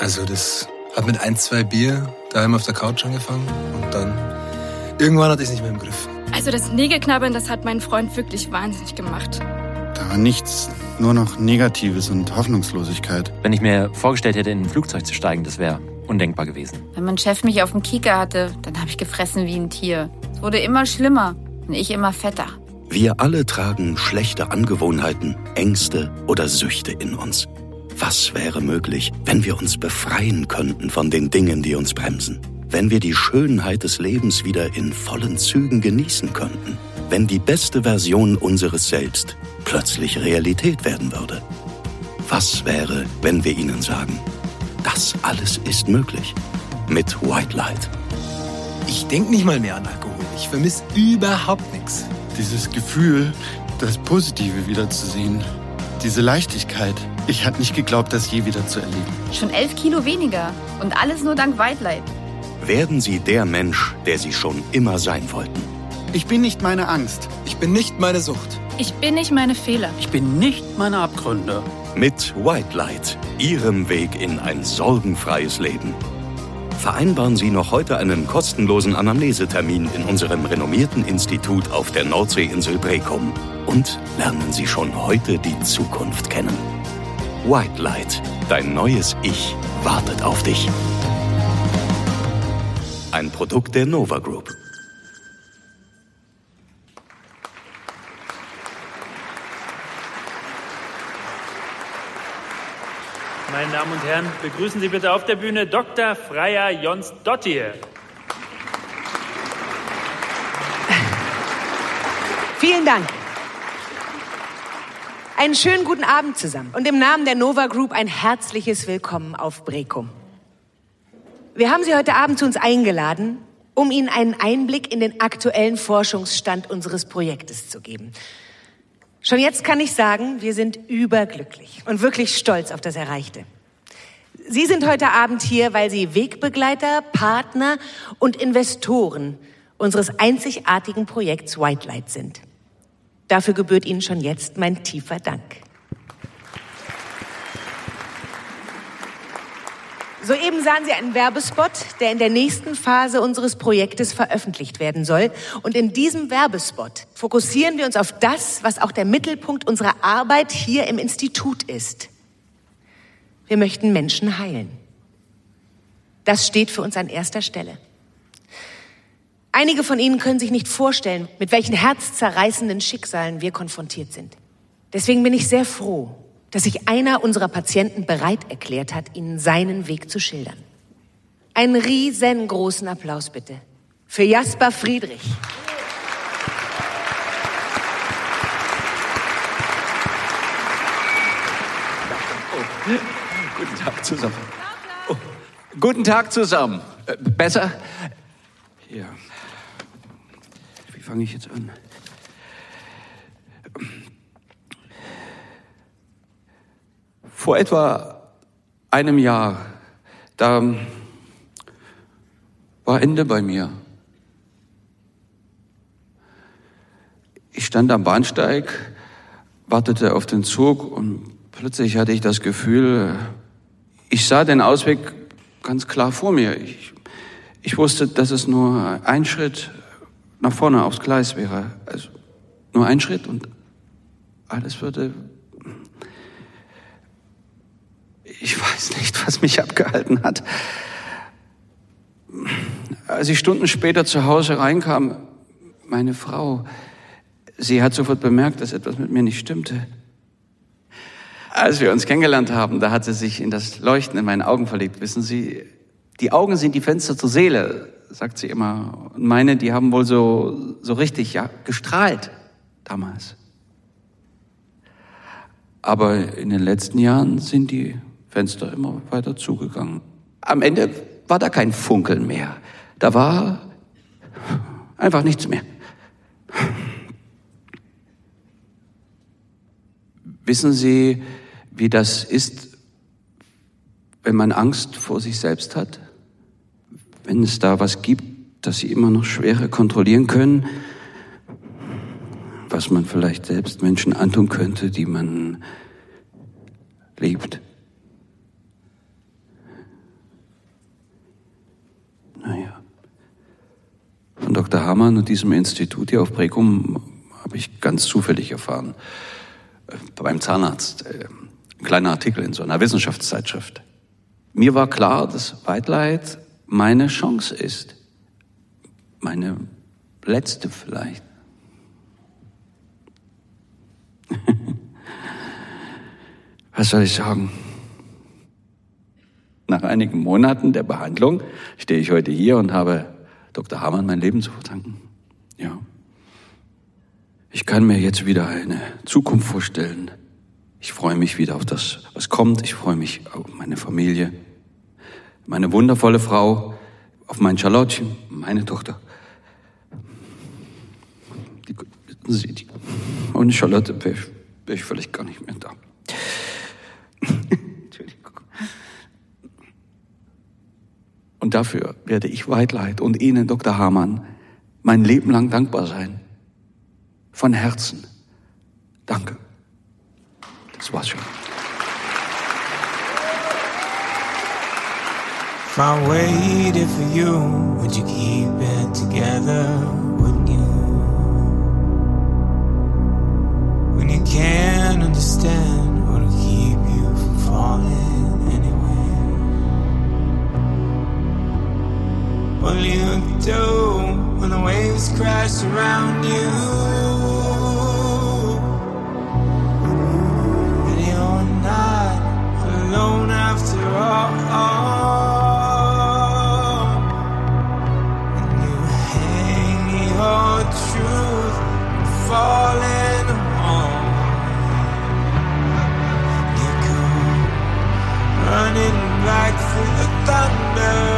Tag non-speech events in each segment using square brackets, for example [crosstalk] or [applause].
Also das hat mit ein, zwei Bier daheim auf der Couch angefangen und dann irgendwann hatte ich es nicht mehr im Griff. Also das Nägelknabbern, das hat meinen Freund wirklich wahnsinnig gemacht. Da war nichts, nur noch Negatives und Hoffnungslosigkeit. Wenn ich mir vorgestellt hätte, in ein Flugzeug zu steigen, das wäre undenkbar gewesen. Wenn mein Chef mich auf dem Kieker hatte, dann habe ich gefressen wie ein Tier. Es wurde immer schlimmer und ich immer fetter. Wir alle tragen schlechte Angewohnheiten, Ängste oder Süchte in uns. Was wäre möglich, wenn wir uns befreien könnten von den Dingen, die uns bremsen? Wenn wir die Schönheit des Lebens wieder in vollen Zügen genießen könnten? Wenn die beste Version unseres Selbst plötzlich Realität werden würde? Was wäre, wenn wir ihnen sagen, das alles ist möglich mit White Light? Ich denke nicht mal mehr an Alkohol. Ich vermisse überhaupt nichts. Dieses Gefühl, das Positive wiederzusehen, diese Leichtigkeit. Ich hatte nicht geglaubt, das je wieder zu erleben. Schon elf Kilo weniger und alles nur dank White Light. Werden Sie der Mensch, der Sie schon immer sein wollten. Ich bin nicht meine Angst. Ich bin nicht meine Sucht. Ich bin nicht meine Fehler. Ich bin nicht meine Abgründe. Mit White Light, Ihrem Weg in ein sorgenfreies Leben. Vereinbaren Sie noch heute einen kostenlosen Anamnesetermin in unserem renommierten Institut auf der Nordseeinsel Brekum und lernen Sie schon heute die Zukunft kennen. White Light, dein neues Ich wartet auf dich. Ein Produkt der Nova Group. Meine Damen und Herren, begrüßen Sie bitte auf der Bühne Dr. Freya Jons Dottir. Vielen Dank. Einen schönen guten Abend zusammen und im Namen der Nova Group ein herzliches Willkommen auf Brekum. Wir haben Sie heute Abend zu uns eingeladen, um Ihnen einen Einblick in den aktuellen Forschungsstand unseres Projektes zu geben. Schon jetzt kann ich sagen, wir sind überglücklich und wirklich stolz auf das Erreichte. Sie sind heute Abend hier, weil Sie Wegbegleiter, Partner und Investoren unseres einzigartigen Projekts White Light sind. Dafür gebührt Ihnen schon jetzt mein tiefer Dank. Soeben sahen Sie einen Werbespot, der in der nächsten Phase unseres Projektes veröffentlicht werden soll. Und in diesem Werbespot fokussieren wir uns auf das, was auch der Mittelpunkt unserer Arbeit hier im Institut ist. Wir möchten Menschen heilen. Das steht für uns an erster Stelle. Einige von Ihnen können sich nicht vorstellen, mit welchen herzzerreißenden Schicksalen wir konfrontiert sind. Deswegen bin ich sehr froh, dass sich einer unserer Patienten bereit erklärt hat, Ihnen seinen Weg zu schildern. Einen riesengroßen Applaus bitte für Jasper Friedrich. Guten Tag zusammen. Oh, guten Tag zusammen. Äh, besser? Ja. Wie fange ich jetzt an? Vor etwa einem Jahr, da war Ende bei mir. Ich stand am Bahnsteig, wartete auf den Zug und plötzlich hatte ich das Gefühl, ich sah den Ausweg ganz klar vor mir. Ich, ich wusste, dass es nur ein Schritt nach vorne aufs Gleis wäre. Also nur ein Schritt und alles würde. Ich weiß nicht, was mich abgehalten hat. Als ich Stunden später zu Hause reinkam, meine Frau, sie hat sofort bemerkt, dass etwas mit mir nicht stimmte. Als wir uns kennengelernt haben, da hat sie sich in das Leuchten in meinen Augen verliebt. Wissen Sie, die Augen sind die Fenster zur Seele, sagt sie immer. Und meine, die haben wohl so, so richtig, ja, gestrahlt damals. Aber in den letzten Jahren sind die Fenster immer weiter zugegangen. Am Ende war da kein Funkeln mehr. Da war einfach nichts mehr. Wissen Sie, wie das ist, wenn man Angst vor sich selbst hat? Wenn es da was gibt, das Sie immer noch schwerer kontrollieren können, was man vielleicht selbst Menschen antun könnte, die man liebt. Hamann und diesem Institut hier auf Brekum habe ich ganz zufällig erfahren. Äh, beim Zahnarzt. Äh, ein kleiner Artikel in so einer Wissenschaftszeitschrift. Mir war klar, dass Light meine Chance ist. Meine letzte vielleicht. [laughs] Was soll ich sagen? Nach einigen Monaten der Behandlung stehe ich heute hier und habe Dr. Hamann mein Leben zu verdanken. Ja. Ich kann mir jetzt wieder eine Zukunft vorstellen. Ich freue mich wieder auf das, was kommt. Ich freue mich auf meine Familie, meine wundervolle Frau, auf mein Charlottchen, meine Tochter. Die, sie, die, ohne Charlotte wäre ich, wär ich vielleicht gar nicht mehr da. Und dafür werde ich Whitelight und Ihnen, Dr. Hamann, mein Leben lang dankbar sein. Von Herzen. Danke. Das war's schon. If I waited for you, would you keep it together? Wouldn't you? When you can't understand What'll you do when the waves crash around you? And you're not alone after all. And you hang your truth and falling on. You go running back through the thunder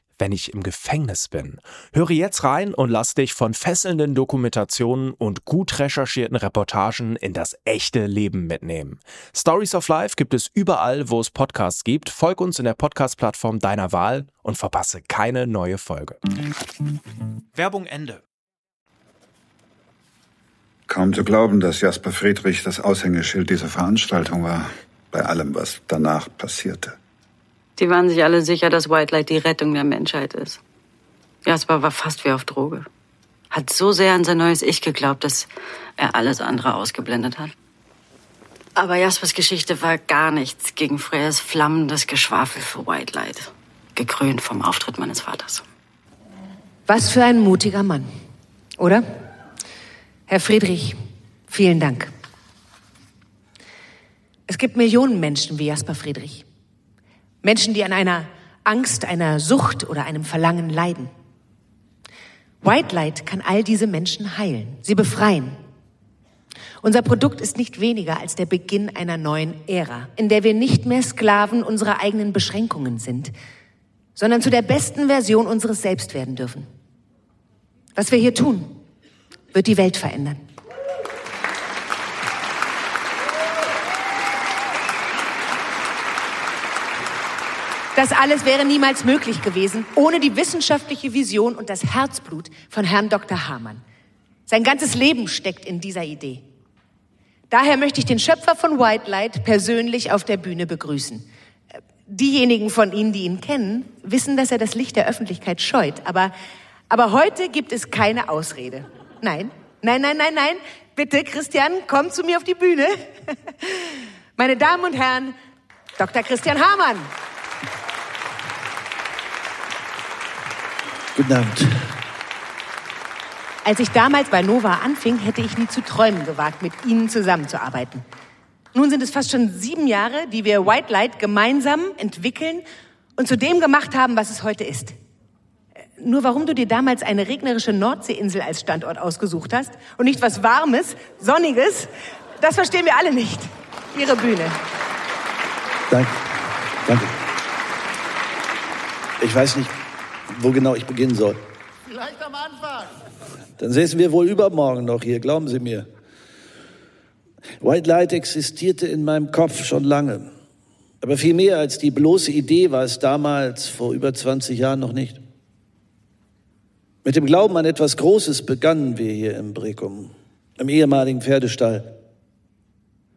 wenn ich im Gefängnis bin? Höre jetzt rein und lass dich von fesselnden Dokumentationen und gut recherchierten Reportagen in das echte Leben mitnehmen. Stories of Life gibt es überall, wo es Podcasts gibt. Folg uns in der Podcast-Plattform deiner Wahl und verpasse keine neue Folge. Werbung Ende. Kaum zu glauben, dass Jasper Friedrich das Aushängeschild dieser Veranstaltung war. Bei allem, was danach passierte. Die waren sich alle sicher, dass White Light die Rettung der Menschheit ist. Jasper war fast wie auf Droge. Hat so sehr an sein neues Ich geglaubt, dass er alles andere ausgeblendet hat. Aber Jaspers Geschichte war gar nichts gegen Freyers flammendes Geschwafel für White Light. Gekrönt vom Auftritt meines Vaters. Was für ein mutiger Mann, oder? Herr Friedrich, vielen Dank. Es gibt Millionen Menschen wie Jasper Friedrich. Menschen, die an einer Angst, einer Sucht oder einem Verlangen leiden. White Light kann all diese Menschen heilen, sie befreien. Unser Produkt ist nicht weniger als der Beginn einer neuen Ära, in der wir nicht mehr Sklaven unserer eigenen Beschränkungen sind, sondern zu der besten Version unseres Selbst werden dürfen. Was wir hier tun, wird die Welt verändern. Das alles wäre niemals möglich gewesen, ohne die wissenschaftliche Vision und das Herzblut von Herrn Dr. Hamann. Sein ganzes Leben steckt in dieser Idee. Daher möchte ich den Schöpfer von White Light persönlich auf der Bühne begrüßen. Diejenigen von Ihnen, die ihn kennen, wissen, dass er das Licht der Öffentlichkeit scheut. Aber, aber heute gibt es keine Ausrede. Nein, nein, nein, nein, nein. Bitte, Christian, komm zu mir auf die Bühne. [laughs] Meine Damen und Herren, Dr. Christian Hamann. Guten Abend. Als ich damals bei Nova anfing, hätte ich nie zu träumen gewagt, mit Ihnen zusammenzuarbeiten. Nun sind es fast schon sieben Jahre, die wir White Light gemeinsam entwickeln und zu dem gemacht haben, was es heute ist. Nur warum du dir damals eine regnerische Nordseeinsel als Standort ausgesucht hast und nicht was Warmes, Sonniges, das verstehen wir alle nicht. Ihre Bühne. Danke. Danke. Ich weiß nicht, wo genau ich beginnen soll. Vielleicht am Anfang. Dann säßen wir wohl übermorgen noch hier, glauben Sie mir. White Light existierte in meinem Kopf schon lange. Aber viel mehr als die bloße Idee war es damals, vor über 20 Jahren noch nicht. Mit dem Glauben an etwas Großes begannen wir hier im Brekum, im ehemaligen Pferdestall.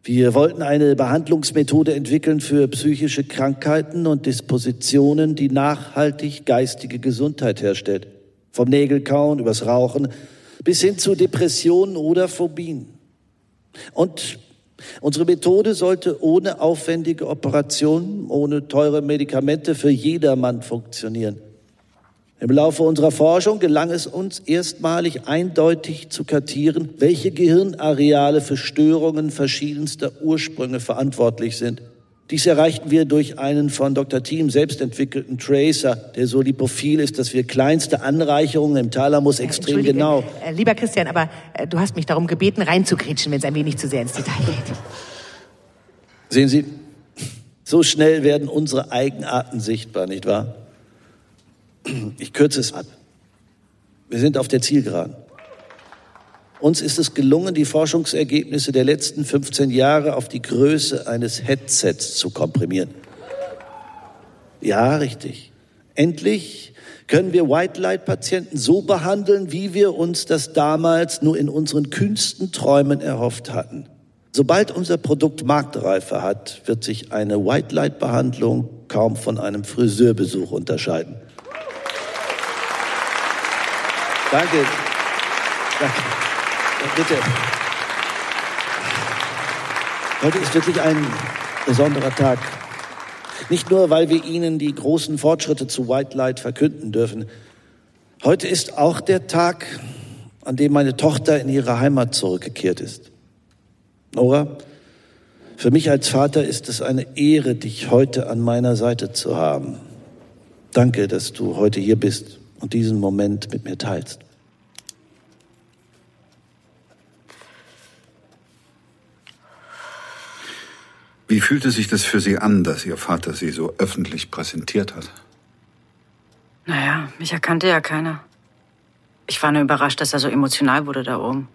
Wir wollten eine Behandlungsmethode entwickeln für psychische Krankheiten und Dispositionen, die nachhaltig geistige Gesundheit herstellt. Vom Nägelkauen übers Rauchen bis hin zu Depressionen oder Phobien. Und unsere Methode sollte ohne aufwendige Operationen, ohne teure Medikamente für jedermann funktionieren. Im Laufe unserer Forschung gelang es uns erstmalig eindeutig zu kartieren, welche Gehirnareale für Störungen verschiedenster Ursprünge verantwortlich sind. Dies erreichten wir durch einen von Dr. Thiem selbst entwickelten Tracer, der so lipophil ist, dass wir kleinste Anreicherungen im Thalamus extrem genau. Äh, lieber Christian, aber äh, du hast mich darum gebeten, reinzugrätschen, wenn es ein wenig zu sehr ins Detail geht. Sehen Sie, so schnell werden unsere Eigenarten sichtbar, nicht wahr? Ich kürze es ab. Wir sind auf der Zielgeraden. Uns ist es gelungen, die Forschungsergebnisse der letzten 15 Jahre auf die Größe eines Headsets zu komprimieren. Ja, richtig. Endlich können wir White Light Patienten so behandeln, wie wir uns das damals nur in unseren kühnsten Träumen erhofft hatten. Sobald unser Produkt Marktreife hat, wird sich eine White Light Behandlung kaum von einem Friseurbesuch unterscheiden. Danke. Danke. Bitte. Heute ist wirklich ein besonderer Tag. Nicht nur, weil wir Ihnen die großen Fortschritte zu White Light verkünden dürfen. Heute ist auch der Tag, an dem meine Tochter in ihre Heimat zurückgekehrt ist. Nora, für mich als Vater ist es eine Ehre, dich heute an meiner Seite zu haben. Danke, dass du heute hier bist und diesen Moment mit mir teilst. Wie fühlte sich das für Sie an, dass Ihr Vater Sie so öffentlich präsentiert hat? Naja, mich erkannte ja keiner. Ich war nur überrascht, dass er so emotional wurde da oben.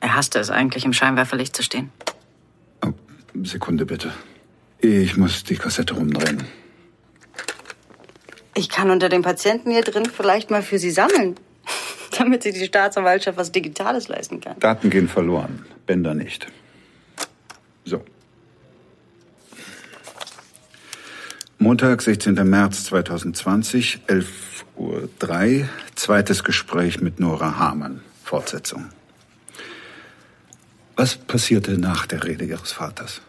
Er hasste es eigentlich, im Scheinwerferlicht zu stehen. Oh, Sekunde bitte. Ich muss die Kassette rumdrehen. Ich kann unter den Patienten hier drin vielleicht mal für Sie sammeln, [laughs] damit sich die Staatsanwaltschaft was Digitales leisten kann. Daten gehen verloren, Bänder nicht. So. Montag, 16. März 2020, 11.03 Uhr, zweites Gespräch mit Nora Hamann. Fortsetzung. Was passierte nach der Rede Ihres Vaters?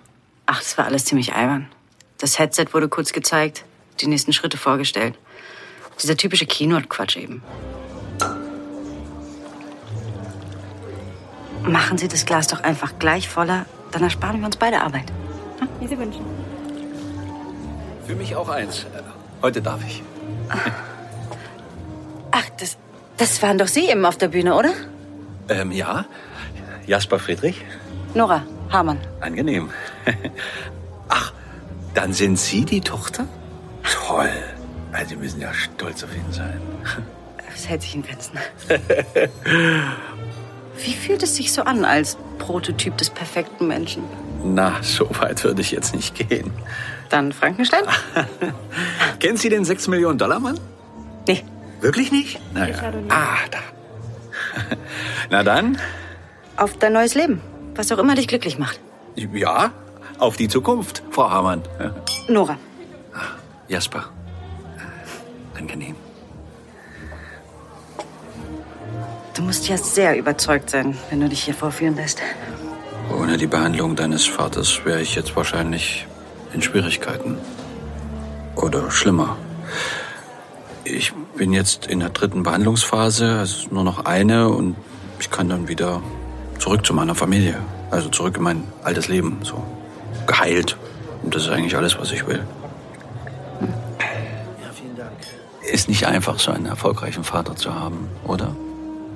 Ach, das war alles ziemlich albern. Das Headset wurde kurz gezeigt, die nächsten Schritte vorgestellt. Dieser typische Keynote-Quatsch eben. Machen Sie das Glas doch einfach gleich voller, dann ersparen wir uns beide Arbeit. Wie Sie wünschen. Für mich auch eins. Heute darf ich. [laughs] Ach, das, das waren doch Sie eben auf der Bühne, oder? Ähm, ja. Jasper Friedrich. Nora Hamann. Angenehm. [laughs] Ach, dann sind Sie die Tochter? Toll. Also, Sie müssen ja stolz auf ihn sein. Das hält sich in Grenzen. [laughs] Wie fühlt es sich so an als Prototyp des perfekten Menschen? Na, so weit würde ich jetzt nicht gehen. Dann Frankenstein? [laughs] Kennen Sie den 6 Millionen Dollar Mann? Nee. Wirklich nicht? Naja. Ah, da. [laughs] Na dann. Auf dein neues Leben. Was auch immer dich glücklich macht. Ja, auf die Zukunft, Frau Hamann. Nora. Jasper. Angenehm. Du musst ja sehr überzeugt sein, wenn du dich hier vorführen lässt. Ohne die Behandlung deines Vaters wäre ich jetzt wahrscheinlich in Schwierigkeiten. Oder schlimmer. Ich bin jetzt in der dritten Behandlungsphase, es ist nur noch eine und ich kann dann wieder zurück zu meiner Familie. Also zurück in mein altes Leben, so geheilt. Und das ist eigentlich alles, was ich will. Ist nicht einfach, so einen erfolgreichen Vater zu haben, oder?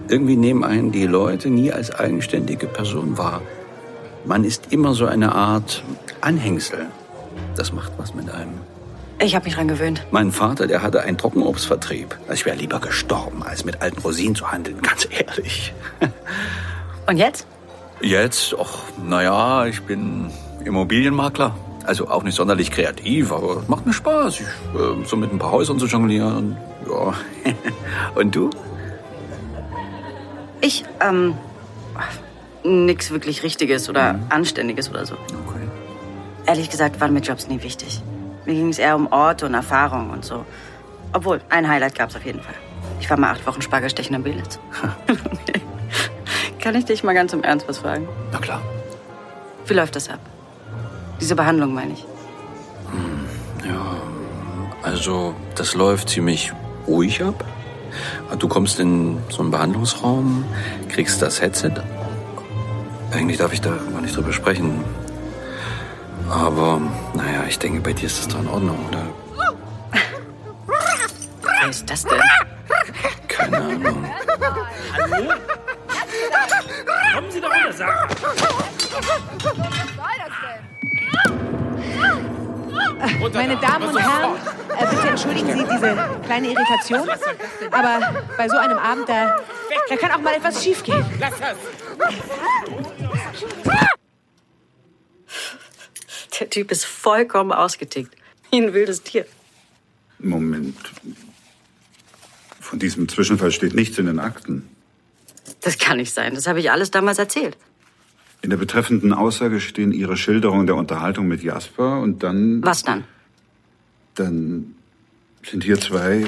Irgendwie nehmen einen die Leute nie als eigenständige Person wahr. Man ist immer so eine Art Anhängsel. Das macht was mit einem. Ich habe mich dran gewöhnt. Mein Vater, der hatte einen Trockenobstvertrieb. Ich wäre lieber gestorben, als mit alten Rosinen zu handeln, [laughs] ganz ehrlich. Und jetzt? Jetzt, ach, naja, ich bin Immobilienmakler. Also auch nicht sonderlich kreativ, aber es macht mir Spaß. Ich, äh, so mit ein paar Häusern zu jonglieren. Ja. [laughs] Und du? Ich, ähm, nix wirklich Richtiges oder Anständiges oder so. Okay. Ehrlich gesagt waren mir Jobs nie wichtig. Mir ging es eher um Orte und Erfahrungen und so. Obwohl, ein Highlight gab's auf jeden Fall. Ich war mal acht Wochen Spargelstechen in Belitz. [laughs] Kann ich dich mal ganz im Ernst was fragen? Na klar. Wie läuft das ab? Diese Behandlung meine ich. Ja, also das läuft ziemlich ruhig ab. Du kommst in so einen Behandlungsraum, kriegst das Headset. Eigentlich darf ich da gar nicht drüber sprechen. Aber naja, ich denke, bei dir ist das doch in Ordnung, oder? Wer ist das denn? Keine Ahnung. Hallo? Kommen Sie doch runter, sag Meine Damen und Herren, äh, bitte entschuldigen Sie diese kleine Irritation. Aber bei so einem Abend, da, da kann auch mal etwas schiefgehen. Lass das! Der Typ ist vollkommen ausgetickt. Wie ein wildes Tier. Moment. Von diesem Zwischenfall steht nichts in den Akten. Das kann nicht sein. Das habe ich alles damals erzählt. In der betreffenden Aussage stehen Ihre Schilderungen der Unterhaltung mit Jasper und dann. Was dann? Dann sind hier zwei,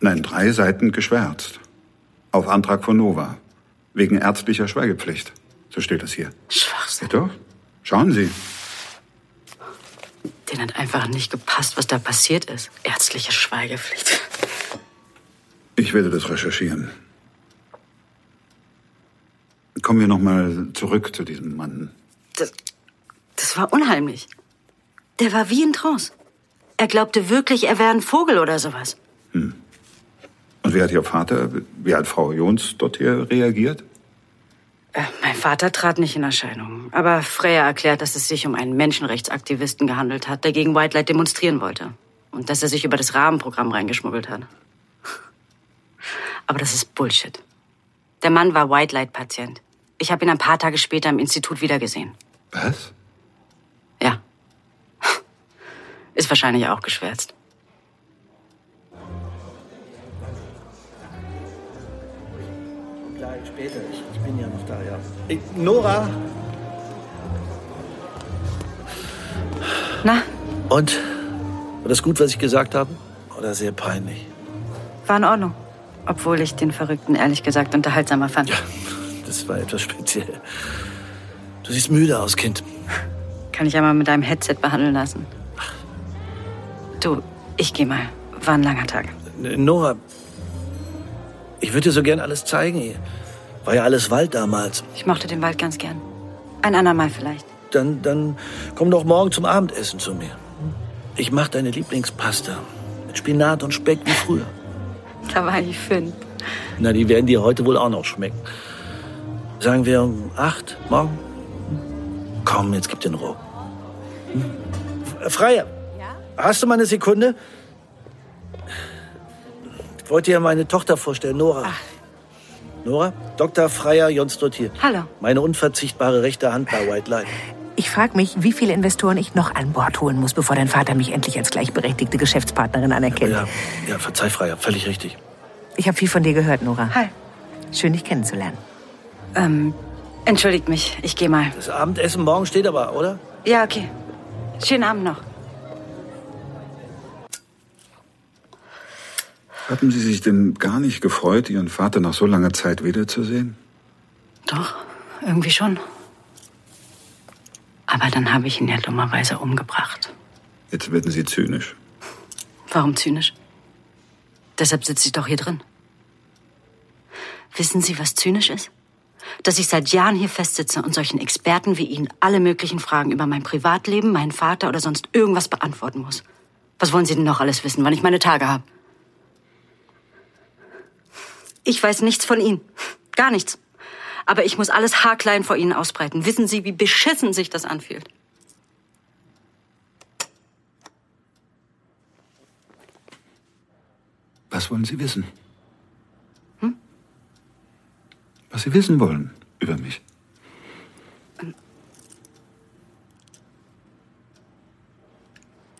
nein, drei Seiten geschwärzt. Auf Antrag von Nova. Wegen ärztlicher Schweigepflicht. So steht es hier. Schwachsinn. Ja, doch. Schauen Sie. Den hat einfach nicht gepasst, was da passiert ist. Ärztliche Schweigepflicht. Ich werde das recherchieren. Kommen wir noch mal zurück zu diesem Mann. Das, das war unheimlich. Der war wie in Trance. Er glaubte wirklich, er wäre ein Vogel oder sowas. Und wie hat Ihr Vater, wie hat Frau Jons dort hier reagiert? Äh, mein Vater trat nicht in Erscheinung. Aber Freya erklärt, dass es sich um einen Menschenrechtsaktivisten gehandelt hat, der gegen White Light demonstrieren wollte. Und dass er sich über das Rahmenprogramm reingeschmuggelt hat. [laughs] Aber das ist Bullshit. Der Mann war White Light Patient. Ich habe ihn ein paar Tage später im Institut wiedergesehen. Was? Ja. Ist wahrscheinlich auch geschwärzt. Gleich später. Ich, ich bin ja noch da, ja. Ich, Nora! Na? Und? War das gut, was ich gesagt habe? Oder sehr peinlich? War in Ordnung. Obwohl ich den Verrückten ehrlich gesagt unterhaltsamer fand. Das war etwas speziell. Du siehst müde aus, Kind. Kann ich ja mal mit deinem Headset behandeln lassen. Du, ich geh mal. War ein langer Tag. Nora, ich würde dir so gern alles zeigen hier. War ja alles Wald damals. Ich mochte den Wald ganz gern. Ein andermal vielleicht. Dann, dann komm doch morgen zum Abendessen zu mir. Ich mach deine Lieblingspasta. Mit Spinat und Speck wie früher. Da war ich fünf. Na, die werden dir heute wohl auch noch schmecken. Sagen wir um acht morgen? Komm, jetzt gib den Ruhe. Hm? Freier, hast du mal eine Sekunde? Ich wollte dir meine Tochter vorstellen, Nora. Nora, Dr. Freier Jonsdott hier. Hallo. Meine unverzichtbare rechte Hand bei White Light. Ich frage mich, wie viele Investoren ich noch an Bord holen muss, bevor dein Vater mich endlich als gleichberechtigte Geschäftspartnerin anerkennt. Ja, ja, verzeih, Freier, völlig richtig. Ich habe viel von dir gehört, Nora. Hi. Schön, dich kennenzulernen. Ähm, entschuldigt mich. Ich geh mal. Das Abendessen morgen steht aber, oder? Ja, okay. Schönen Abend noch. Haben Sie sich denn gar nicht gefreut, Ihren Vater nach so langer Zeit wiederzusehen? Doch, irgendwie schon. Aber dann habe ich ihn ja dummerweise umgebracht. Jetzt werden Sie zynisch. Warum zynisch? Deshalb sitze ich doch hier drin. Wissen Sie, was zynisch ist? Dass ich seit Jahren hier festsitze und solchen Experten wie Ihnen alle möglichen Fragen über mein Privatleben, meinen Vater oder sonst irgendwas beantworten muss. Was wollen Sie denn noch alles wissen, wann ich meine Tage habe? Ich weiß nichts von Ihnen. Gar nichts. Aber ich muss alles haarklein vor Ihnen ausbreiten. Wissen Sie, wie beschissen sich das anfühlt? Was wollen Sie wissen? Was Sie wissen wollen über mich?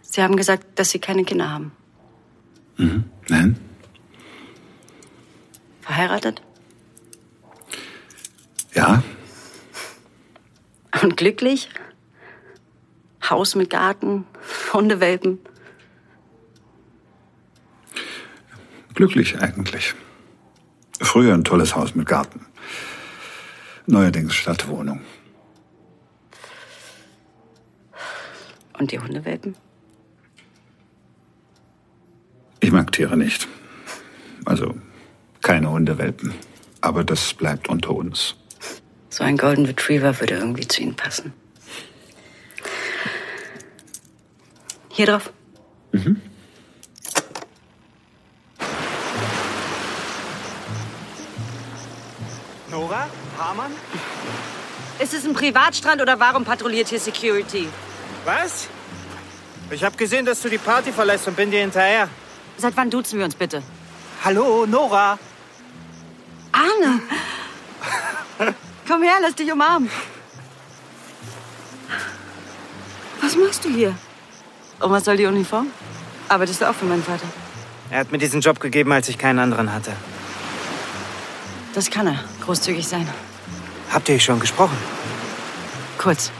Sie haben gesagt, dass Sie keine Kinder haben. Mhm. Nein? Verheiratet? Ja? Und glücklich? Haus mit Garten, Hundewelpen. Glücklich eigentlich. Früher ein tolles Haus mit Garten. Neuerdings Stadtwohnung. Und die Hundewelpen? Ich mag Tiere nicht. Also keine Hundewelpen. Aber das bleibt unter uns. So ein Golden Retriever würde irgendwie zu Ihnen passen. Hier drauf. Hamann? Ist es ein Privatstrand oder warum patrouilliert hier Security? Was? Ich habe gesehen, dass du die Party verlässt und bin dir hinterher. Seit wann duzen wir uns bitte? Hallo, Nora. Arne! Komm her, lass dich umarmen. Was machst du hier? Und was soll die Uniform? Arbeitest du auch für meinen Vater? Er hat mir diesen Job gegeben, als ich keinen anderen hatte. Das kann er. Großzügig sein. Habt ihr schon gesprochen? Kurz.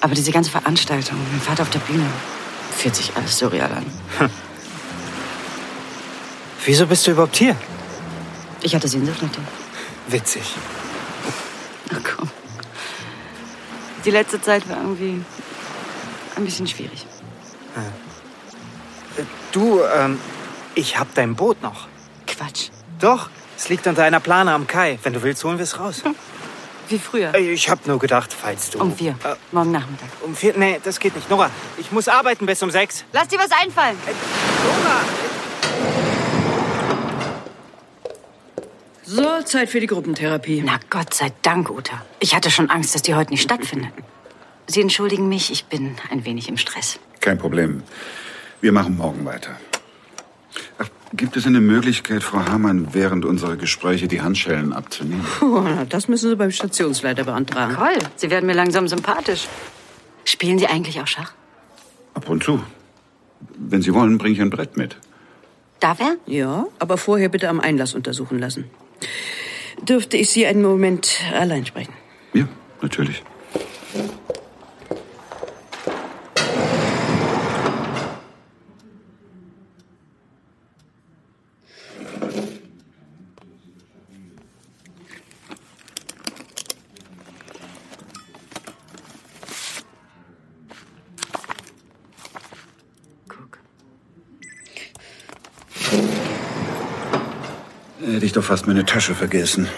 Aber diese ganze Veranstaltung, mein Vater auf der Bühne, fühlt sich alles surreal an. Wieso bist du überhaupt hier? Ich hatte Sehnsucht nach dir. Witzig. Ach komm. Die letzte Zeit war irgendwie ein bisschen schwierig. Du, ähm, ich hab dein Boot noch. Quatsch. Doch, es liegt unter einer Plane am Kai. Wenn du willst, holen wir es raus. [laughs] Wie früher. Ey, Ich hab nur gedacht, falls du... Um vier. Äh, Morgen Nachmittag. um vier? Nee, das geht nicht. Nora, ich muss arbeiten bis um sechs. Lass dir was einfallen. So, Zeit für die Gruppentherapie. Na Gott sei Dank, Uta. Ich hatte schon Angst, dass die heute nicht stattfindet. Sie entschuldigen mich, ich bin ein wenig im Stress. Kein Problem. Wir machen morgen weiter. Gibt es eine Möglichkeit, Frau Hamann, während unserer Gespräche die Handschellen abzunehmen? Das müssen Sie beim Stationsleiter beantragen. Toll, Sie werden mir langsam sympathisch. Spielen Sie eigentlich auch Schach? Ab und zu. Wenn Sie wollen, bringe ich ein Brett mit. Darf er? Ja, aber vorher bitte am Einlass untersuchen lassen. Dürfte ich Sie einen Moment allein sprechen? Ja, natürlich. Hätte ich doch fast meine Tasche vergessen.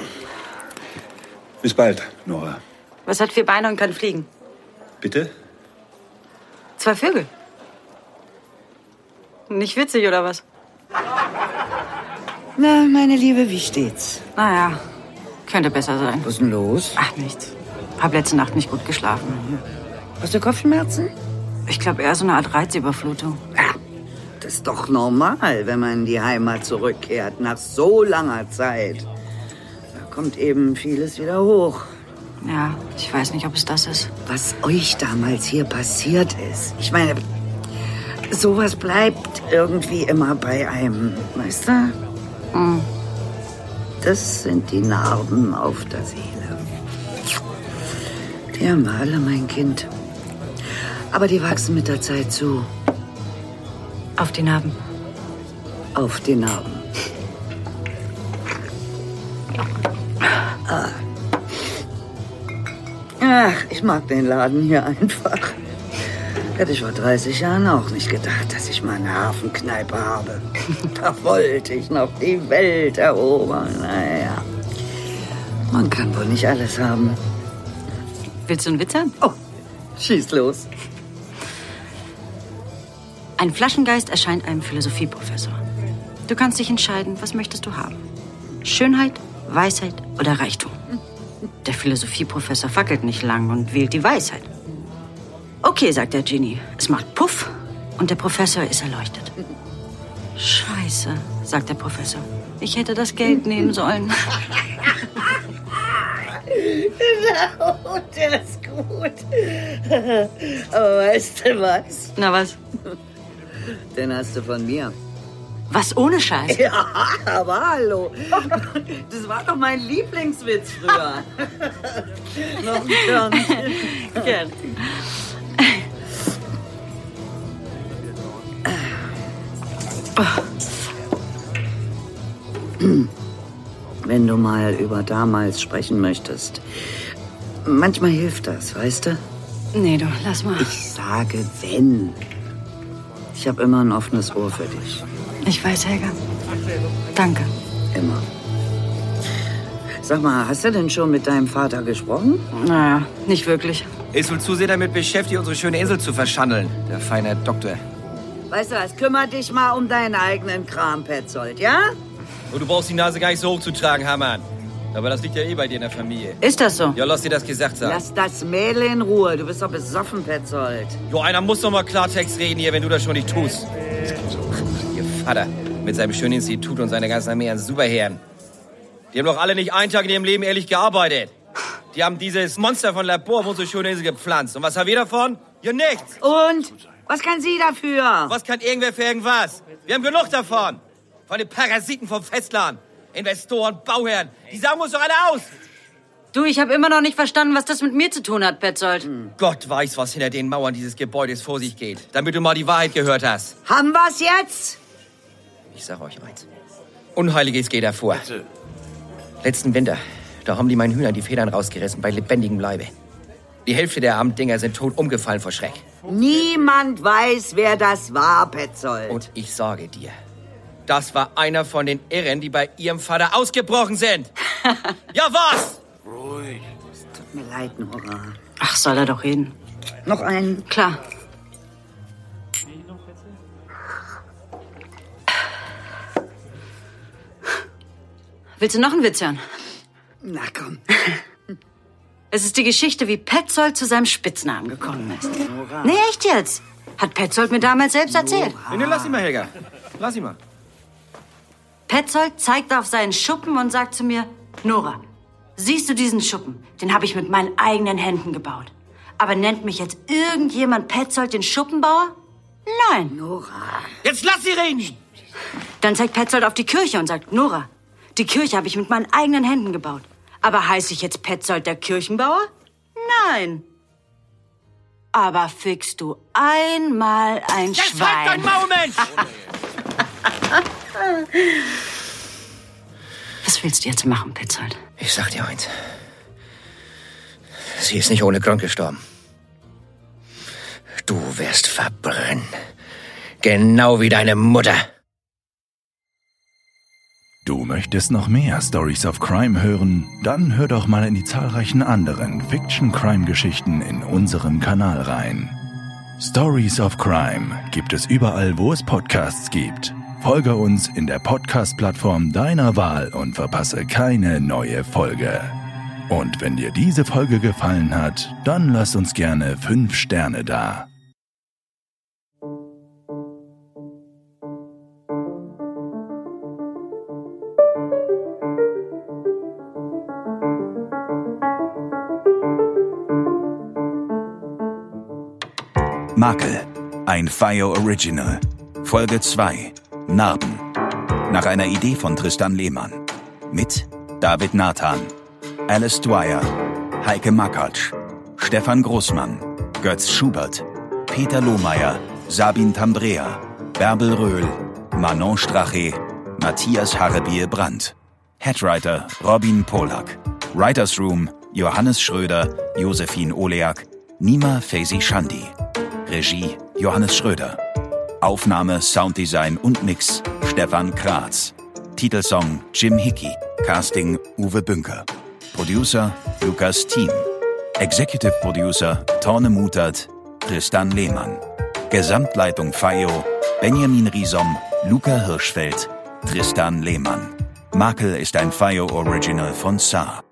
Bis bald, Nora. Was hat vier Beine und kann fliegen? Bitte? Zwei Vögel. Nicht witzig, oder was? Na, meine Liebe, wie steht's? Naja, könnte besser sein. Was ist denn los? Ach, nichts. Hab letzte Nacht nicht gut geschlafen. Hast du Kopfschmerzen? Ich glaube eher so eine Art Reizüberflutung. Das ist doch normal, wenn man in die Heimat zurückkehrt, nach so langer Zeit. Da kommt eben vieles wieder hoch. Ja, ich weiß nicht, ob es das ist. Was euch damals hier passiert ist. Ich meine, sowas bleibt irgendwie immer bei einem, weißt du? Hm. Das sind die Narben auf der Seele. Die haben wir alle, mein Kind. Aber die wachsen mit der Zeit zu. Auf die Narben. Auf die Narben. Ah. Ach, ich mag den Laden hier einfach. Hätte ich vor 30 Jahren auch nicht gedacht, dass ich mal eine Hafenkneipe habe. [laughs] Da wollte ich noch die Welt erobern. Naja, man kann wohl nicht alles haben. Willst du einen Witz haben? Oh, schieß los. Ein Flaschengeist erscheint einem Philosophieprofessor. Du kannst dich entscheiden, was möchtest du haben? Schönheit, Weisheit oder Reichtum? Der Philosophieprofessor fackelt nicht lang und wählt die Weisheit. Okay, sagt der Genie. Es macht Puff und der Professor ist erleuchtet. Scheiße, sagt der Professor. Ich hätte das Geld nehmen sollen. [laughs] Genau, der ist gut. [laughs] Aber weißt du was? Na was? Den hast du von mir. Was ohne Scheiß? [laughs] Ja, aber hallo. [laughs] Das war doch mein Lieblingswitz früher. [laughs] Noch ein Sternchen. Gern. Wenn du mal über damals sprechen möchtest. Manchmal hilft das, weißt du? Nee, du, lass mal. Ich sage wenn. Ich habe immer ein offenes Ohr für dich. Ich weiß, Helga. Danke. Immer. Sag mal, hast du denn schon mit deinem Vater gesprochen? Naja, nicht wirklich. Ist wohl zu sehr damit beschäftigt, unsere schöne Insel zu verschandeln, der feine Doktor. Weißt du was, kümmere dich mal um deinen eigenen Kram, Petzold, ja? Und du brauchst die Nase gar nicht so hoch zu tragen, Hermann. Aber das liegt ja eh bei dir in der Familie. Ist das so? Ja, lass dir das gesagt sein. Lass das Mädel in Ruhe. Du bist doch besoffen, Petzold. Jo, einer muss doch mal Klartext reden hier, wenn du das schon nicht tust. Ihr Vater mit seinem schönen Institut und seiner ganzen Armee an Superherren. Die haben doch alle nicht einen Tag in ihrem Leben ehrlich gearbeitet. Die haben dieses Monster von Labor auf unsere schöne Insel gepflanzt. Und was haben wir davon? Ja, nichts. Und? Was kann sie dafür? Was kann irgendwer für irgendwas? Wir haben genug davon. Von den Parasiten vom Festland. Investoren, Bauherren. Die sagen uns doch alle aus. Du, ich habe immer noch nicht verstanden, was das mit mir zu tun hat, Petzold. Gott weiß, was hinter den Mauern dieses Gebäudes vor sich geht. Damit du mal die Wahrheit gehört hast. Haben wir's jetzt? Ich sag euch eins. Unheiliges geht davor. Letzten Winter, da haben die meinen Hühnern die Federn rausgerissen bei lebendigem Leibe. Die Hälfte der armen Dinger sind tot umgefallen vor Schreck. Niemand weiß, wer das war, Petzold. Und ich sage dir, das war einer von den Irren, die bei ihrem Vater ausgebrochen sind. [laughs] ja, was? Ruhig. Tut mir leid, Nora. Ach, soll er doch reden. Noch einen? Klar. Willst du noch einen Witz hören? Na komm. [laughs] Es ist die Geschichte, wie Petzold zu seinem Spitznamen gekommen ist. Nora. Nee, echt jetzt. Hat Petzold mir damals selbst erzählt. Nee, nee, lass ihn mal, Helga. Lass ihn mal. Petzold zeigt auf seinen Schuppen und sagt zu mir, Nora, siehst du diesen Schuppen? Den habe ich mit meinen eigenen Händen gebaut. Aber nennt mich jetzt irgendjemand Petzold den Schuppenbauer? Nein. Nora. Jetzt lass sie reden! Dann zeigt Petzold auf die Kirche und sagt, Nora, die Kirche habe ich mit meinen eigenen Händen gebaut. Aber heiße ich jetzt Petzold der Kirchenbauer? Nein. Aber fickst du einmal ein Jetzt Schwein. halt dein Maul, Mensch! [laughs] Was willst du jetzt machen, Petzold? Ich sag dir eins. Sie ist nicht ohne Grund gestorben. Du wirst verbrennen. Genau wie deine Mutter. Du möchtest noch mehr Stories of Crime hören? Dann hör doch mal in die zahlreichen anderen Fiction-Crime-Geschichten in unserem Kanal rein. Stories of Crime gibt es überall, wo es Podcasts gibt. Folge uns in der Podcast-Plattform deiner Wahl und verpasse keine neue Folge. Und wenn dir diese Folge gefallen hat, dann lass uns gerne 5 Sterne da. Makel, ein FIO Original. Folge 2. Narben. Nach einer Idee von Tristan Lehmann. Mit David Nathan, Alice Dwyer, Heike Makatsch, Stefan Großmann, Götz Schubert, Peter Lohmeier, Sabin Tambrea, Bärbel Röhl, Manon Strache, Matthias Harrebier Brandt. Headwriter Robin Polak. Writers Room Johannes Schröder, Josephine Oleak, Nima Faisi Shandi. Regie Johannes Schröder. Aufnahme, Sounddesign und Mix Stefan Kratz. Titelsong Jim Hickey. Casting Uwe Bünker. Producer Lukas Thiem. Executive Producer Torne Mutert, Tristan Lehmann. Gesamtleitung FIO Benjamin Riesom, Luca Hirschfeld, Tristan Lehmann. Makel ist ein FIO Original von Saar.